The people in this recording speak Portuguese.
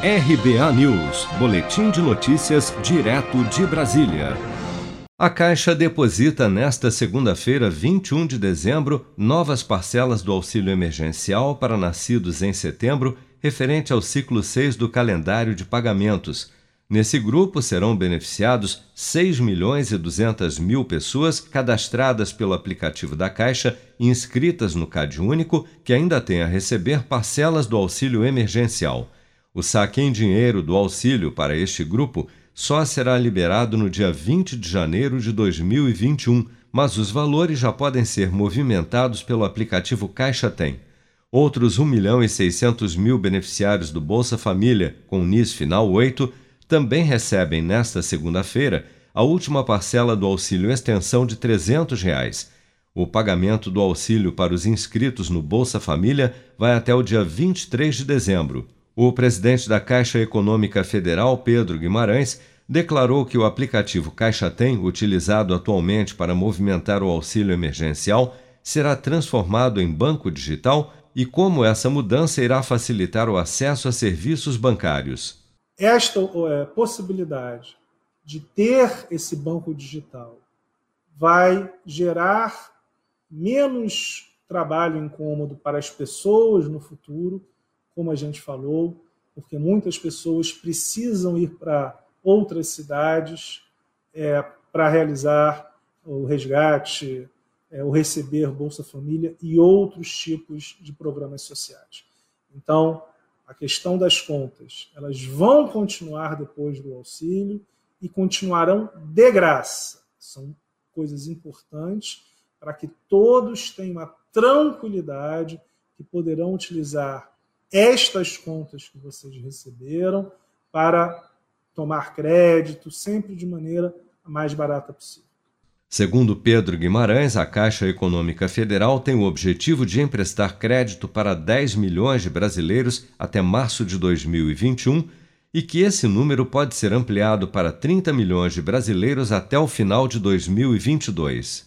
RBA News, Boletim de Notícias, direto de Brasília. A Caixa deposita nesta segunda-feira, 21 de dezembro, novas parcelas do auxílio emergencial para nascidos em setembro, referente ao ciclo 6 do calendário de pagamentos. Nesse grupo serão beneficiados 6 milhões e 200 mil pessoas cadastradas pelo aplicativo da Caixa e inscritas no CAD Único que ainda têm a receber parcelas do auxílio emergencial. O saque em dinheiro do auxílio para este grupo só será liberado no dia 20 de janeiro de 2021, mas os valores já podem ser movimentados pelo aplicativo Caixa Tem. Outros 1 milhão e 600 mil beneficiários do Bolsa Família, com NIS final 8, também recebem nesta segunda-feira a última parcela do auxílio extensão de 300 reais. O pagamento do auxílio para os inscritos no Bolsa Família vai até o dia 23 de dezembro. O presidente da Caixa Econômica Federal, Pedro Guimarães, declarou que o aplicativo Caixa Tem, utilizado atualmente para movimentar o auxílio emergencial, será transformado em banco digital e como essa mudança irá facilitar o acesso a serviços bancários. Esta é, possibilidade de ter esse banco digital vai gerar menos trabalho incômodo para as pessoas no futuro como a gente falou, porque muitas pessoas precisam ir para outras cidades é, para realizar o resgate, é, receber Bolsa Família e outros tipos de programas sociais. Então, a questão das contas, elas vão continuar depois do auxílio e continuarão de graça. São coisas importantes para que todos tenham a tranquilidade que poderão utilizar estas contas que vocês receberam para tomar crédito, sempre de maneira mais barata possível. Segundo Pedro Guimarães, a Caixa Econômica Federal tem o objetivo de emprestar crédito para 10 milhões de brasileiros até março de 2021 e que esse número pode ser ampliado para 30 milhões de brasileiros até o final de 2022.